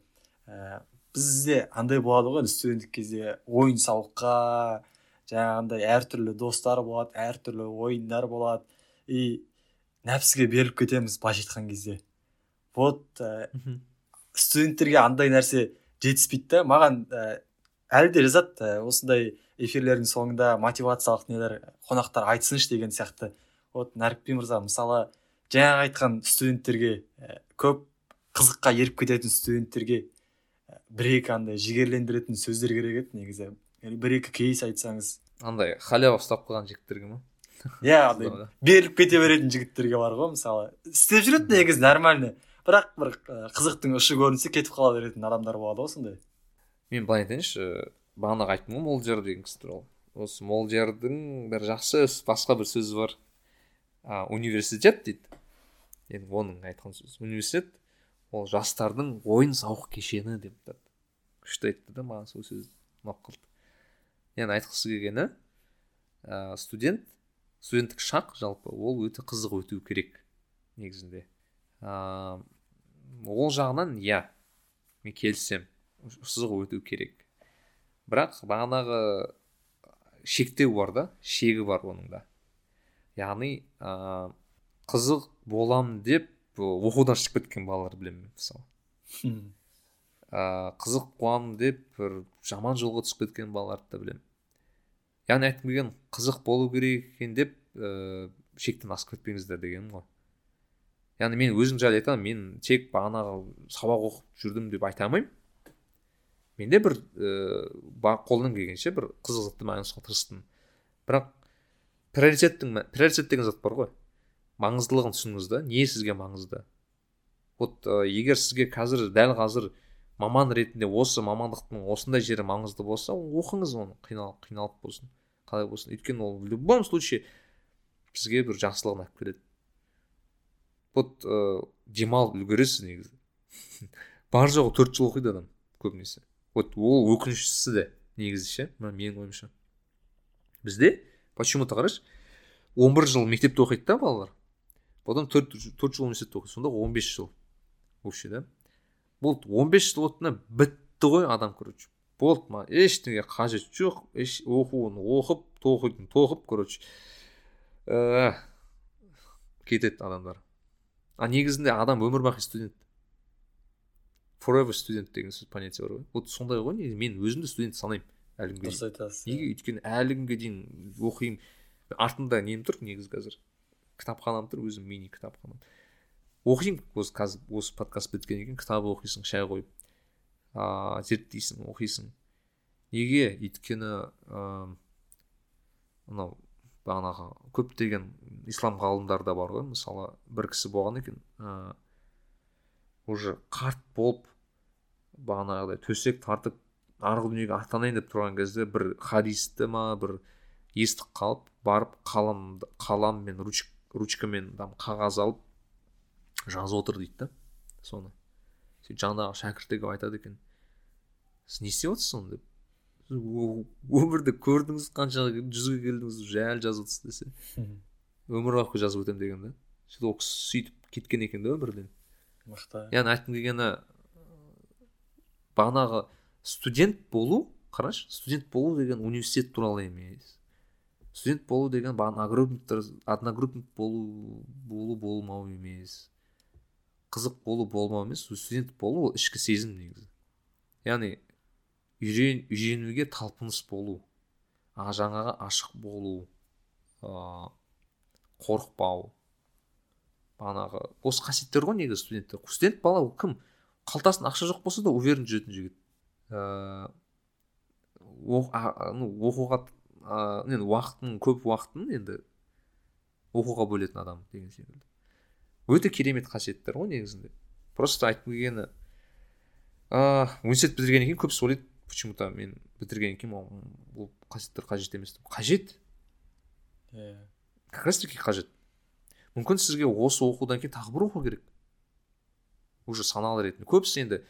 Ә, бізде андай болады ғой студенттік кезде ойын сауыққа жаңағындай әртүрлі достар болады әртүрлі ойындар болады. И нәпсіге беріліп кетеміз былайша айтқан кезде. Вот ә, студенттерге андай нәрсе жетіспейді да маған ә, әлі де жазады ә, осындай эфирлердің соңында мотивациялық нелер қонақтар айтсыншы деген сияқты. Вот нәрікби мырза мысалы жаңағы айтқан студенттерге ә, көп қызыққа еріп кететін студенттерге бір екі андай жігерлендіретін сөздер керек еді негізі. Бір екі кейс айтсаңыз. Андай халява ұстап қалған жігіттерге ма? <laughs> Иә андай беріліп кете беретін жігіттерге бар ғой мысалы. Істеп жүреді негізі нормально. Бірақ бір қызықтың ұшы көрінсе кетіп қала беретін адамдар болады ғой сондай. Мен былай айтайыншы бағанағы айттым ғой молдияр деген кісі туралы. Осы молдиярдың бір жақсы басқа бір сөзі бар. А, университет дейді. Енді оның айтқан сөзі. Университет ол жастардың ойын сауық кешені деп күшті айтты да маған сол сөз ұнап қалды яғни айтқысы келгені ә, студент студенттік шақ жалпы ол өте қызық өту керек негізінде. Ол жағынан иә мен келісемін сызық өту керек. Бірақ бағанағы шектеу бар да шегі бар оның да. Яғни ә, қызық болам деп оқудан шығып кеткен балалар білемін мысалы. Ә, қызық боламын деп бір жаман жолға түсіп кеткен балаларды да білемін. Яғни айтқым келген қызық болу керек екен деп ә, шектен асып кетпеңіздер дегенім ғой. Яғни мен өзім жайлы айтамын мен тек бағанағы сабақ оқып жүрдім деп айта алмаймын. Менде бір ә, қолымнан келгенше бір қызық затты айналысуға тырыстым бірақ приоритеттің приоритет деген зат бар ғой. Маңыздылығын түсініңіз да не сізге маңызды? Вот ә, егер сізге қазір дәл қазір маман ретінде осы мамандықтың осындай жері маңызды болса оқыңыз оны қиналып қиналып болсын қалай болсын. Өйткені ол в любом случае бізге бір жақсылығын алып келеді вот ә, демалып үлгересіз негізі. <laughs> Бар жоғы төрт жыл оқиды адам көбінесе. Вот ол өкініштісі де негізі ше менің ойымша. Бізде почему то қарашы? он бір жыл мектепте оқиды да балалар. Потом төрт жыл университетте оқиды сонда он бес жыл. Вообще да? Болды он бес жыл өтті бітті ғой адам короче. Болды маған ештеңеге қажет жоқ. Еш оқуын оқып тоқитын тоқып короче. Ә, кетеді адамдар. А негізінде адам өмір бақи студент. Forever студент деген сөз понятие бар ғой. Вот сондай ғой негізі. Мен өзімді студент санаймын әлі күнге дұрыс айтасыз неге? Өйткені әлі күнге дейін оқимын. Артымда нем тұр негізі қазір? Кітапханам тұр өзім мини кітапханам оқимын осы қазір осы подкаст біткеннен кейін кітап оқисың шай қойып. Ыыы зерттейсің оқисың. Неге? Өйткені ыыы мынау бағанағы көптеген ислам ғалымдарда бар ғой. Мысалы бір кісі болған екен ә, уже қарт болып бағанағыдай төсек тартып арғы дүниеге аттанайын деп тұрған кезде бір хадисті ма бір естіп қалып барып қалам қалам мен руч, ручкамен там қағаз алып жазып отыр дейді да соны. Сөйтіп жаңағы шәкірттерге айтады екен сіз не істеп отырсыз соны? деп. Өмірді көрдіңіз қанша жүзге келдіңіз уже әлі жазып отырсыз десе. Өмір бақи жазып өтемін деген да. Сөйтіп ол кісі сөйтіп кеткен екен да өмірден. Мықты. Яғни айтқым келгені бағанағы студент болу қарашы студент болу деген университет туралы емес. Студент болу деген одногруппниктер одногруппник болу болу болмау емес. Қызық болу болмау емес студент болу ол ішкі сезім негізі. Яғни үйрен, үйренуге талпыныс болу а жаңағы ашық болу ыыы қорықпау бағанағы осы қасиеттер ғой негізі студенттер. Студент бала ол кім? Қалтасында ақша жоқ болса да уверен жүретін жігіт. Ыыы ну оқуға енді уақытын көп уақытын енді оқуға бөлетін адам деген секілді. Өте керемет қасиеттер ғой негізінде. Просто айтқым келгені ыыы университет бітіргеннен кейін көбісі ойлайды почему то мен бітіргеннен кейін бұл қасиеттер қажет емес деп. Қажет? Иә. Как раз таки қажет. Мүмкін сізге осы оқудан кейін тағы бір оқу керек. Уже саналы ретінде. Көбісі енді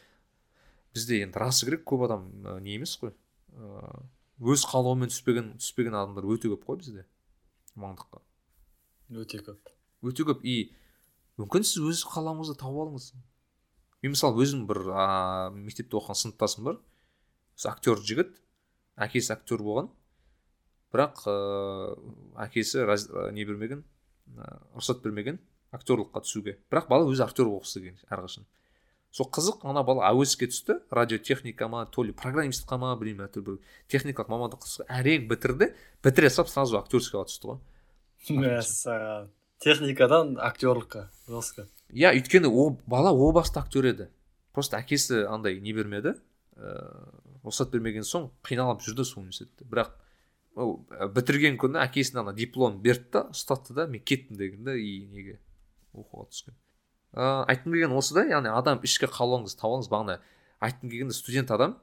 бізде енді расы керек көп адам не емес қой. Ыыы өз қалауымен түспеген түспеген адамдар өте көп қой бізде мамандыққа өте көп. Өте көп. И мүмкін сіз өз қалауыңызды тауып алыңыз. Мен мысалы өзім бір ыыы мектепте оқыған сыныптасым бар. Актер жігіт әкесі актер болған. Бірақ ыыы әкесі раз, не бермеген рұқсат бермеген актерлыққа түсуге. Бірақ бала өзі актер болғысы келген әрқашан. Сол қызық ана бала әуеске түсті. Радиотехника ма то ли программистқа ма білмеймін әйтеуір бір техникалық мамандық әрең бітірді бітіре салып сразу актерскийға түсті ғой. Мәссаған. Техникадан актерлыққа жестко иә өйткені ол бала о баста актер еді. Просто әкесі андай не бермеді. Ыыы рұқсат бермеген соң қиналып жүрді сол университетте. Бірақ ол бітірген күні әкесіне ана диплом берді да ұстатты да мен кеттім деген да и неге оқуға түскен. Ыыы айтқым келгені осы да яғни адам ішкі қалауыңызды табыңыз бағана айтқым келгені студент адам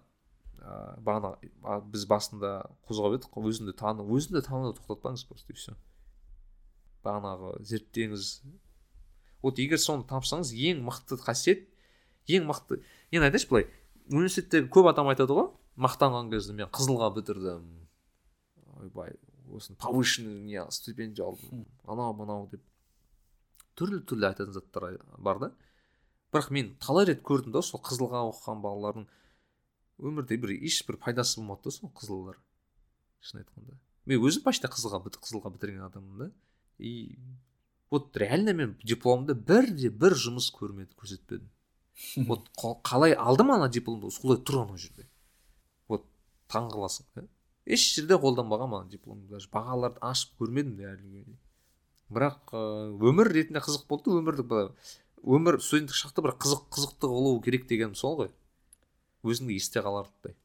ыыы бағана біз басында қозғап едік қой өзіңді тану өзіңді тануды тоқтатпаңыз просто и все бағанағы зерттеңіз. Вот егер соны тапсаңыз ең мықты қасиет ең мықты енді айтайыншы былай университеттегі көп адам айтады ғой мақтанған кезде мен қызылға бітірдім. Ойбай осыны повышенный не стипендия алдым анау мынау деп. Түрлі түрлі айтатын заттар бар да. Бірақ мен талай рет көрдім да сол қызылға оқыған балалардың өмірде бір ешбір пайдасы болмады да сол қызылдар. Шын айтқанда. Мен өзім почти қызылға қызылға бітірген адаммын да. И вот реально мен дипломымда бірде бір жұмыс көрмеді көрсетпедім. Вот қалай алдым ана дипломды солай тұр ана жерде? Вот таң қаласың да. Еш жерде қолданбаған маған диплом даже. Бағаларды ашып көрмедім де әлі күнге бірақ өмір ретінде қызық болды өмірді былай өмір студенттік шақта бір қызық қызықты болу керек деген сол ғой. Өзіңді есте қаларлықтай.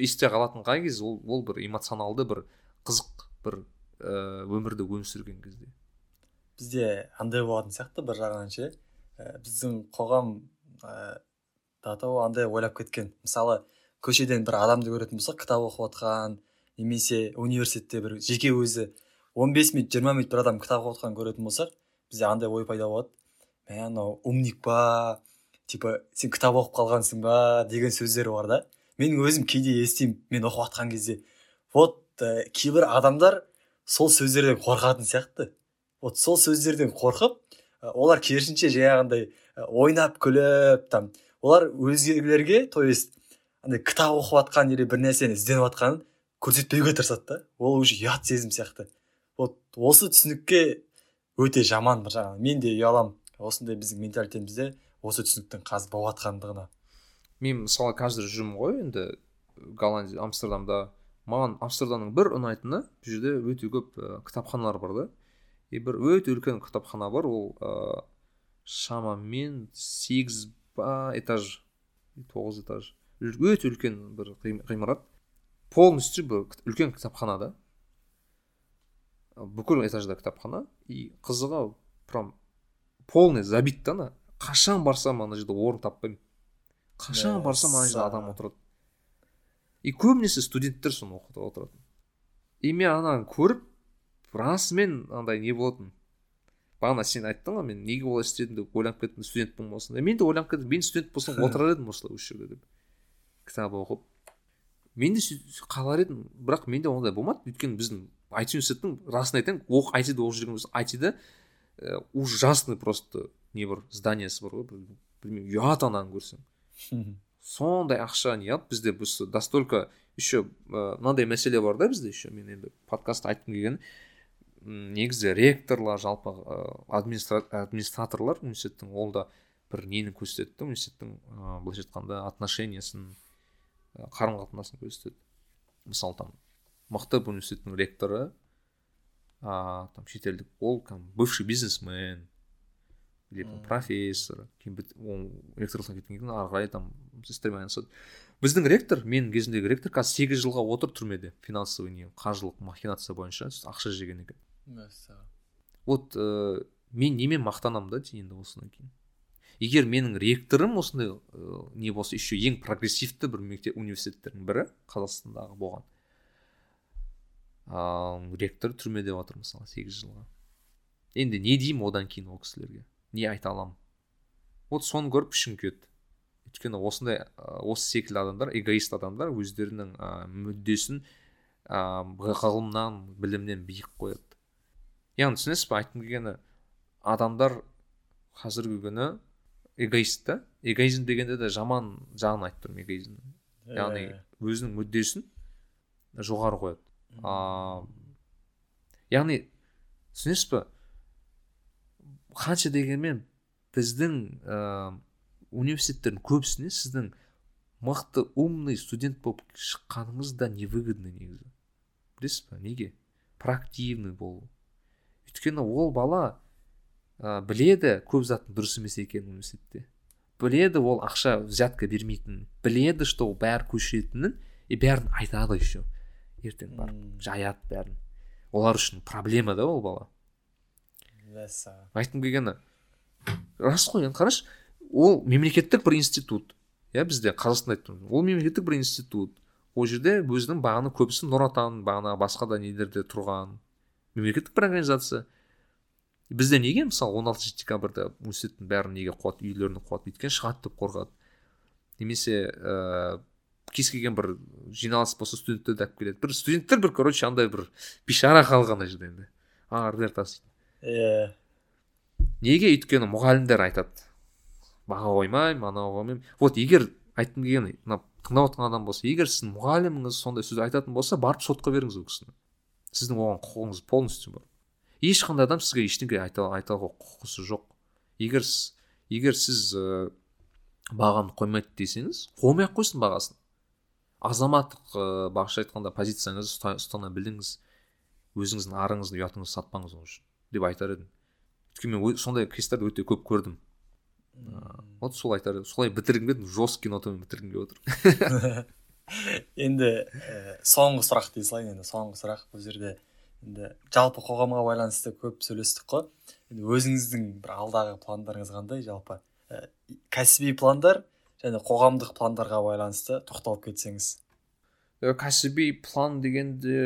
Есте қалатын қай кез ол ол бір эмоционалды бір қызық бір өмірді өмір сүрген кезде. Бізде андай болатын сияқты бір жағынан ше ә, біздің қоғам ә, андай ойлап кеткен. Мысалы көшеден бір адамды көретін болсақ кітап оқып отқан немесе университетте бір жеке өзі 15 минут 20 минут бір адам кітап оқып жатқанын көретін болсақ бізде андай ой пайда болады. Мә анау умник па? Типа сен кітап оқып қалғансың ба? деген сөздер бар да. Мен өзім кейде естимін мен оқып жатқан кезде. Вот ә, кейбір адамдар сол сөздерден қорқатын сияқты. Вот сол сөздерден қорқып ә, олар керісінше жаңағындай ә, ойнап күліп там олар өзгелерге то есть андай кітап оқып жатқан или бір нәрсені ізденіп жатқанын көрсетпеуге тырысады да. Ол уже ұят сезім сияқты. Вот осы түсінікке өте жаман бір жағынан мен де ұяламын осындай біздің менталитетімізде осы түсініктің қазір болып жатқандығына мен мысалы қазір жүрмін ғой енді голландия амстердамда. Маған амстердамның бір ұнайтыны бұл жерде өте көп ә, кітапханалар бар да. И бір өте үлкен кітапхана бар ол ә, шамамен сегіз ба этаж тоғыз этаж. Өте үлкен бір ғимарат. Полностью бір үлкен кітапхана да. Бүкіл этажда кітапхана. И қызығы прям полный забит та ана қашан барсам ана жерде орын таппаймын. Қашан барсам ана жерде адам отырады. И көбінесе студенттер соны оқып отыратын. И мен ананы көріп расымен андай не болатын? Бағана сен айттың ғой мен неге олай істедім деп ойланып кеттім студентпін осындай мен де ойланып кеттім мен студент болсам отырар едім осылай осы жерде деп. Кітап оқып. Мен де қалар едім бірақ менде ондай болмады. Өйткені біздің айти университеттің расын айтайын оқ айтиде оқып жүрген болсақ айтиде ә, ужасный просто не бар зданиесі бар ғой білмеймін ұят ананы көрсең. Сондай ақша не алып бізде біз настолько еще мынандай мәселе бар да бізде еще мен енді подкастта айтқым келгені. Негізі ректорлар жалпы администраторлар университеттің ол да бір нені көрсетеді да университеттің ыыы былайша айтқанда отношениясын қарым қатынасын көрсетеді. Мысалы там мықты бір университеттің ректоры а там шетелдік ол там бывший бизнесмен или там профессор кейін ол ректорлықтан кеткеннен кейін ары қарай там істермен айналысады біздің ректор менің кезімдегі ректор қазір сегіз жылға отыр түрмеде финансовый не қаржылық махинация бойынша ақша жеген екен. Мәссаған. Вот ә, мен немен мақтанамын да енді осыдан кейін. Егер менің ректорым осындай ә, не болса еще ең прогрессивті бір мектеп университеттердің бірі қазақстандағы болған. Ал ректор түрмеде жатыр мысалы сегіз жылға. Енді не деймін одан кейін ол кісілерге? Не айта аламын. Вот соны көріп ішім күйеді өйткені осындай осы секілді адамдар эгоист адамдар өздерінің ә, мүддесін ә, ғылымнан білімнен биік қояды. Яғни түсінесіз ба айтқым келгені адамдар қазіргі күні эгоист та. Эгоизм дегенде де жаман жағын айтып тұрмын эгоизмнің. Яғни өзінің мүддесін жоғары қояды. А яғни түсінесіз ба қанша дегенмен біздің ә, университеттердің көбісіне сіздің мықты умный студент болып шыққаныңыз да невыгодно негізі. Білесіз ба неге? Проактивный болу. Өйткені ол бала ә, біледі көп заттың дұрыс емес екенін университетте. Біледі ол ақша взятка бермейтінін біледі что ол бәрі көшіретінін и бәрін айтады еще. Ертең барып жаяды бәрін. Олар үшін проблема да ол бала. Мәссаған айтқым келгені рас қой енді қарашы ол мемлекеттік бір институт. Иә бізде қазақстанда айтып тұрмын. Ол мемлекеттік бір институт. Ол жерде өзінің бағаны көбісі нұр отан бағана басқа да нелерде тұрған. Мемлекеттік бір организация. Бізде неге мысалы он алтыншы декабрьда университеттің бәрін неге қуады үйлерін қуады өйткені шығады деп қорқады немесе ә, кез келген бір жиналыс болса студенттерді алып келеді. Бір студенттер бір короче андай бір бейшара халық ана жерде енді. Ары бері тасиды иә. Неге өйткені мұғалімдер айтады? Баға қоймаймын анау қоймаймын вот егер айтқым келгені мына тыңдап отырған адам болса егер сіздің мұғаліміңіз сондай сөз айтатын болса барып сотқа беріңіз ол кісіні. Сіздің оған құқығыңыз полностью бар. Ешқандай адам сізге ештеңе айта айтуға құқысы жоқ. Егер егер сіз ә, бағаны қоймайды десеңіз қоймай ақ қойсын бағасын. Азаматтық ә, бағаша айтқанда позицияңызды ұстана біліңіз өзіңіздің арыңызды ұятыңызды сатпаңыз ол үшін деп айтар едім. Өйткені мен сондай кейстарды өте көп көрдім. Вот сол айтар солай бітіргім келді жесткий нотамен бітіргім келіп отыр. <laughs> енді ә, соңғы сұрақ дей салайын. Енді соңғы сұрақ бұл жерде енді жалпы қоғамға байланысты көп сөйлестік қой. Енді өзіңіздің бір алдағы пландарыңыз қандай? Жалпы ә, кәсіби пландар және қоғамдық пландарға байланысты тоқталып кетсеңіз. Ә, кәсіби план дегенде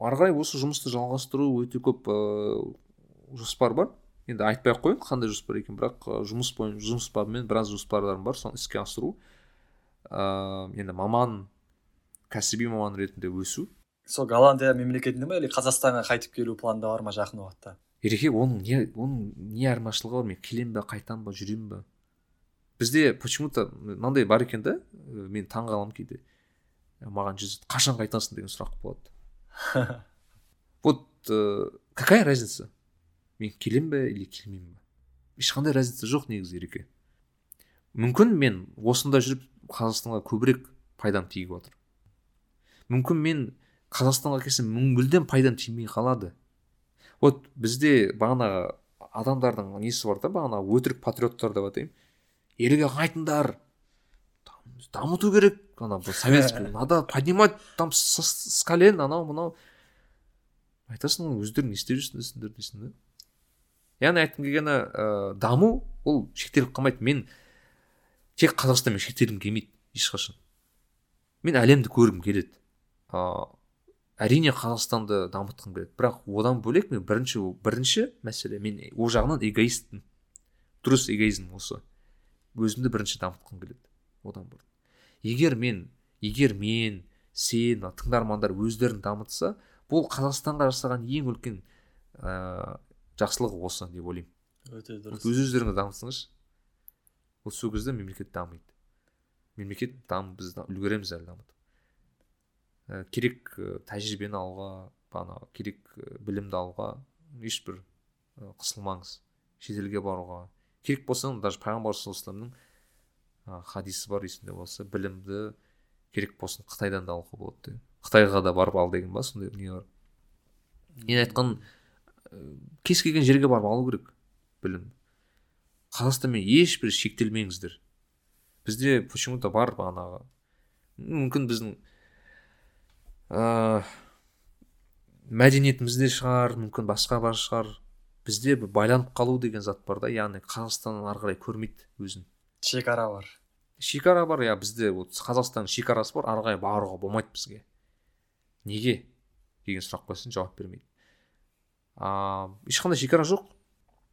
ары қарай осы жұмысты жалғастыру өте көп ә, жоспар бар. Енді айтпай ақ қояйын қандай жоспар екенін бірақ жұмыс жұмыс бабымен біраз жоспарларым бар соны іске асыру. Ыыы енді маман кәсіби маман ретінде өсу. Сол голландия мемлекетінде ма или қазақстанға қайтып келу планда бар ма жақын уақытта? Ереке оның не оның не айырмашылығы бар мен келемін ба қайтамын ба жүремін ба бізде почему то мынандай бар екен да мен таң қаламын кейде. Маған жүз қашан қайтасың деген сұрақ болады. <laughs> Вот ә, какая разница? Мен келемін ба или келмеймін ба ешқандай разница жоқ негізі ереке. Мүмкін мен осында жүріп қазақстанға көбірек пайдам тиіп отыр. Мүмкін мен қазақстанға келсем мүлдем пайдам тимей қалады. Вот бізде бағанағы адамдардың несі бар да бағанағы өтірік патриоттар деп атаймын. Елге қайтыңдар. Дамыту керек. Ана советский <laughs> надо поднимать там с колен анау мынау. Айтасың өздерің не істеп жүрсіңдер дейсің да. Яғни айтқым келгені ә, даму ол шектеліп қалмайды. Мен тек қазақстанмен шектелгім келмейді ешқашан. Мен әлемді көргім келеді. Ыыы әрине қазақстанды дамытқым келеді. Бірақ одан бөлек мен бірінші бірінші мәселе мен ол жағынан эгоистпін дұрыс эгоизм осы. Өзімді бірінші дамытқым келеді одан бұрын. Егер мен егер мен сен тыңдармандар өздерін дамытса бұл қазақстанға жасаған ең үлкен ә, жақсылық осы деп ойлаймын. Өте дұрыс. Өз өздеріңізді дамытсаңызшы. Вот сол кезде мемлекет дамиды мемлекет дам біз үлгереміз әлі дамытып Ә, керек ә, тәжірибені алуға бағанағы керек ә, білімді алуға ешбір ә, қысылмаңыз. Шетелге баруға. Керек болса даже пайғамбар саллаллаху вассаламның хадисі бар есімде болса білімді керек болсын қытайдан да алуға болады қытайға да барып ал деген ба сондай не бар. Мен айтқан ә, кез келген жерге барып алу керек білім қазақстанмен ешбір шектелмеңіздер. Бізде почему то бар бағанағы. Мүмкін біздің ыыы мәдениетімізде шығар мүмкін басқа бар шығар. Бізде бір байланып қалу деген зат бар да яғни қазақстаннан ары қарай көрмейді өзін. Шекара бар. Шекара бар иә бізде вот қазақстанның шекарасы бар ары қарай баруға болмайды бізге. Неге? Деген сұрақ қойсаң жауап бермейді. А ешқандай шекара жоқ.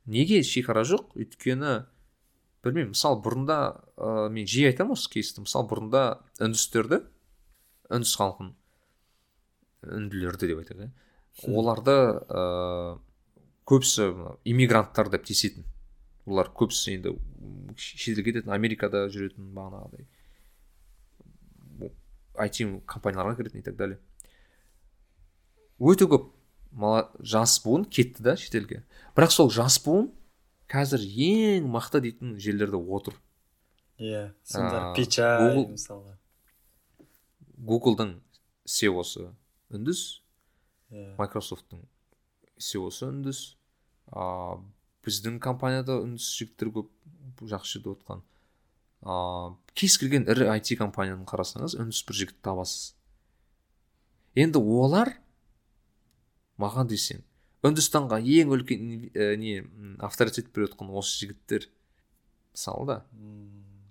Неге шекара жоқ? Өйткені білмеймін мысалы бұрында ә, мен жиі айтамын осы кейсті. Мысалы бұрында үндістерді үндіс халқын үнділерді деп айтайық иә оларды ыыы көбісі иммигранттар деп тиісетін олар көбісі енді шетелге кететін америкада жүретін бағанағыдай. Айти компанияларға кіретін и так далее. Өте көп жас буын кетті да шетелге. Бірақ сол жас буын қазір ең мықты дейтін жерлерде отыр. Иә сондар Google- мысалға. Гуглдың сеосы үндіс иә. Майкрософттың сеосы үндіс а, біздің компанияда үндіс жігіттер көп жақсы жерде отқан а, кез келген ірі IT компанияны қарасаңыз үндіс бір жігіт табасыз. Енді олар маған десең. Үндістанға ең үлкен ә, не авторитет беріп отқан осы жігіттер. Мысалы да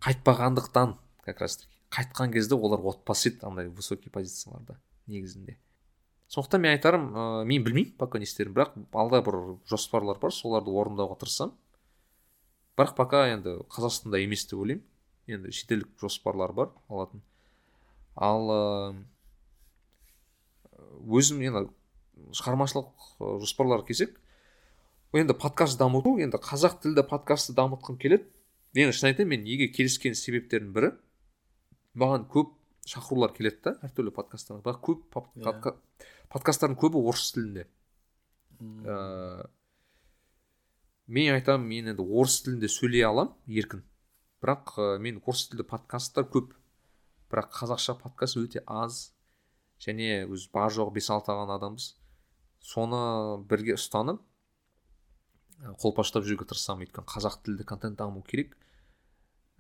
қайтпағандықтан как раз таки қайтқан кезде олар отпасы еді андай высокий позицияларда негізінде. Сондықтан мен айтарым ә, мен білмеймін пока не істерімді бірақ алда бір жоспарлар бар соларды орындауға тырысамын. Бірақ пока енді қазақстанда емес деп ойлаймын. Енді шетелдік жоспарлар бар алатын. Ал ә, өзім енді шығармашылық ә, жоспарларға келсек енді подкаст дамыту енді қазақ тілді подкастты дамытқым келеді. Мен шын айтайын мен неге келіскен себептердің бірі маған көп шақырулар келеді да әртүрлі подкасттарға бірақ көп Иә. подка- подкасттардың көбі орыс тілінде. Ыыы мен айтамын мен енді орыс тілінде сөйлей аламын еркін. Бірақ ә, мен орыс тілді подкасттар көп. Бірақ қазақша подкаст өте аз және өз бар жоғы бес алты ғана адамбыз. Соны бірге ұстанып қолпаштап жүруге тырысамын өйткені қазақ тілді контент даму керек.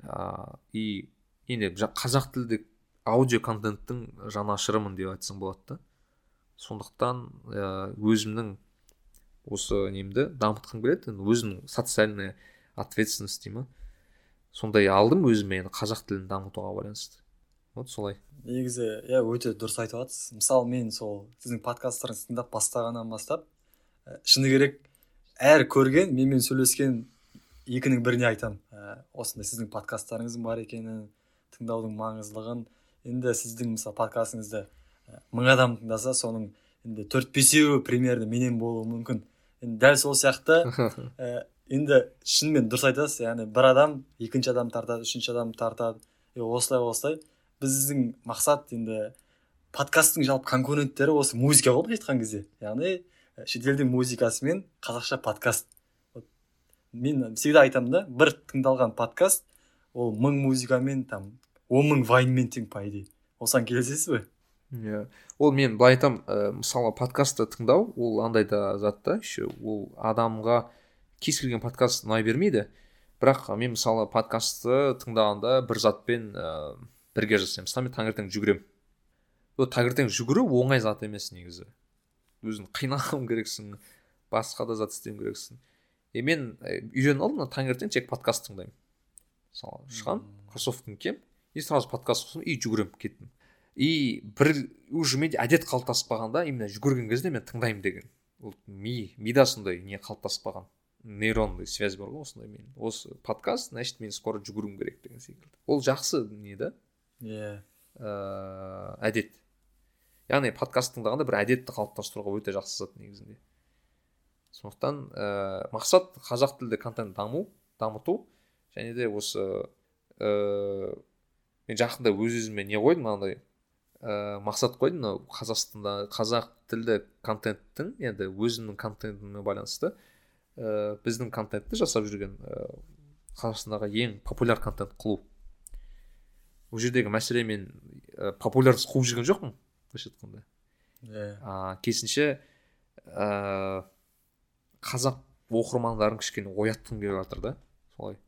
Ыыы и енді қазақ тілді аудио контенттің жанашырымын деп айтсам болады да. Сондықтан өзімнің осы немді дамытқым келеді. Енді өзімнің социальная ответственность дей ма сондай алдым өзіме енді қазақ тілін дамытуға байланысты. Вот солай. Негізі иә өте дұрыс айтып жатсыз мысалы мен сол сіздің подкасттарыңызды тыңдап бастағаннан бастап шыны керек әр көрген менімен сөйлескен екінің біріне айтамын ә, осындай сіздің подкасттарыңыздың бар екенін тыңдаудың маңыздылығын. Енді сіздің мысалы подкастыңызды мың адам тыңдаса соның енді төрт бесеуі примерно менен болуы мүмкін. Енді дәл сол сияқты <laughs> ә, енді шынымен дұрыс айтасыз. Яғни бір адам екінші адам тартады үшінші адам тартады. И осылай осылай. Біздің мақсат енді подкасттың жалпы конкуренттері осы музыка ғой былайша айтқан кезде яғни шетелдің музыкасы мен қазақша подкаст. Мен всегда айтамын да бір тыңдалған подкаст ол мың музыкамен там он мың вайнмен тең по идее осыған келісесіз бе? Иә. Ол мен былай айтамын ә, мысалы подкастты тыңдау ол андай да зат та еще ол адамға кез келген подкаст ұнай бермейді. Бірақ мен мысалы подкастты тыңдағанда бір затпен ә, бірге жасаймын. Мысалы мен таңертең жүгіремін. Ол таңертең жүгіру оңай зат емес негізі. Өзің қиналуың керексің басқа да зат істеуің керексің. И мен үйреніп алдым мына таңертең тек подкаст тыңдаймын. Мысалы шығамын кроссовкамды киемін и сразу подкаст қосамын и жүгіремін кеттім. И бір уже менде әдет қалыптасып қалған да именно жүгірген кезде мен тыңдаймын деген. Ол ми мида сондай не қалыптасып қалған нейронный связь бар ғой осындай мен. Осы подкаст значит мен скоро жүгіруім керек деген секілді. Ол жақсы не да? Иә. Ыыы әдет. Яғни подкаст тыңдағанда бір әдетті қалыптастыруға өте жақсы зат негізінде. Сондықтан ә, мақсат қазақ тілді контент даму дамыту және де осы ә, мен жақында өз өзіме не қойдым мынандай ә, мақсат қойдым мынау қазақстанда қазақ тілді контенттің енді өзімнің контентіме байланысты ә, біздің контентті жасап жүрген ә, қазақстандағы ең популяр контент қылу бұл жердегі мәселе мен ә, популярность қуып жүрген жоқпын былайша айтқанда. Иә керісінше ә, қазақ оқырмандарын кішкене оятқым келіп жатыр да солай.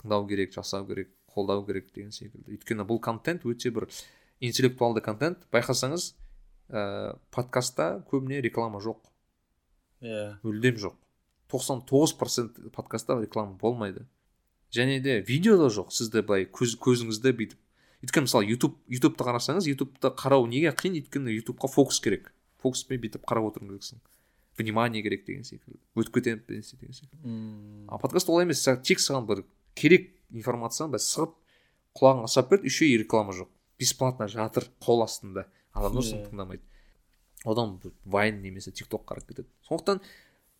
Тыңдау керек жасау керек қолдау керек деген секілді. Өйткені бұл контент өте бір интеллектуалды контент. Байқасаңыз ә, подкастта көбіне реклама жоқ. Иә мүлдем жоқ. 99% процент подкастта реклама болмайды. Және де видео да жоқ сізді былай көз, көзіңізді бүйтіп. Өйткені мысалы ютуб ютубты қарасаңыз ютубты қарау неге? Қиын өйткені ютубқа фокус керек. Фокуспен бүйтіп қарап отыруың керексің. Внимание керек деген секілді. Өтіп кетемін деген секілді. А подкаст олай емес. Тек саған бір керек информацияны былай сығып құлағыңа ұстап берді еще и реклама жоқ. Бесплатно жатыр қол астында. Адамдар соны тыңдамайды. Одан вайн немесе тик ток қарап кетеді. Сондықтан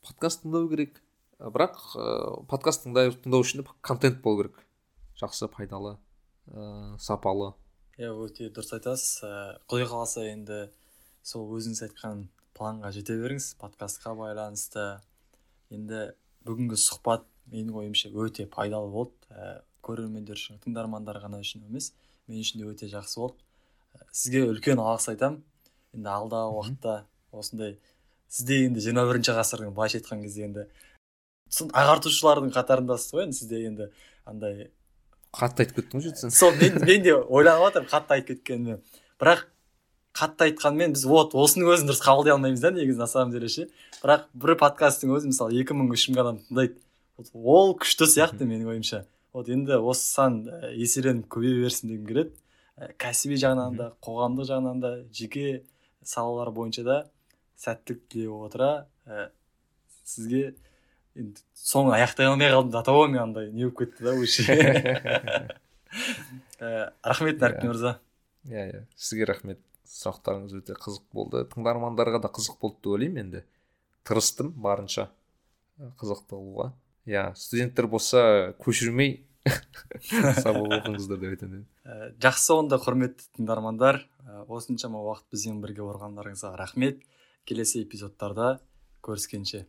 подкаст тыңдау керек. Бірақ ыыы подкаст тыңдай тыңдау үшін контент болу керек. Жақсы пайдалы ыыы сапалы. Иә өте дұрыс айтасыз. Ә, құдай қаласа енді сол өзіңіз айтқан планға жете беріңіз подкастқа байланысты. Енді бүгінгі сұхбат менің ойымша өте пайдалы болды. Ә, көрермендер үшін тыңдармандар ғана үшін емес мен үшін де өте жақсы болды. Сізге үлкен алғыс айтамын енді алдағы уақытта осындай сіз де енді жиырма бірінші ғасырдың былайша айтқан кезде енді ағартушылардың қатарындасыз ғой енді сізде енді андай. Қатты айтып кеттің ғой жетсін сол мен, мен де ойланып жатырмын қатты айтып кеткеніме бірақ қатты айтқанмен біз вот осының өзін дұрыс қабылдай алмаймыз да негізі на самом деле ше. Бірақ бір подкасттың өзі мысалы екі мың үш мың адам тыңдайды. Вот ол күшті сияқты менің ойымша. Вот енді осы сан ә, еселеніп көбейе берсін дегім келеді. Ә, кәсіби жағынан да қоғамдық жағынан да жеке салалар бойынша да сәттілік тілей отыра ә, сізге енді соңын аяқтай алмай қалдым того мен андай не болып кетті да уже рахмет нәркен мырза иә иә сізге рахмет сұрақтарыңыз өте қызық болды тыңдармандарға да қызық болды деп ойлаймын енді. Тырыстым барынша. Ы, қызықты қылуға иә студенттер болса көшірмей <laughs> сабақ оқыңыздар деп айтамын Ә, жақсы онда құрметті тыңдармандар. Ә, осыншама уақыт бізбен бірге болғандарыңызға рахмет. Келесі эпизодтарда көріскенше.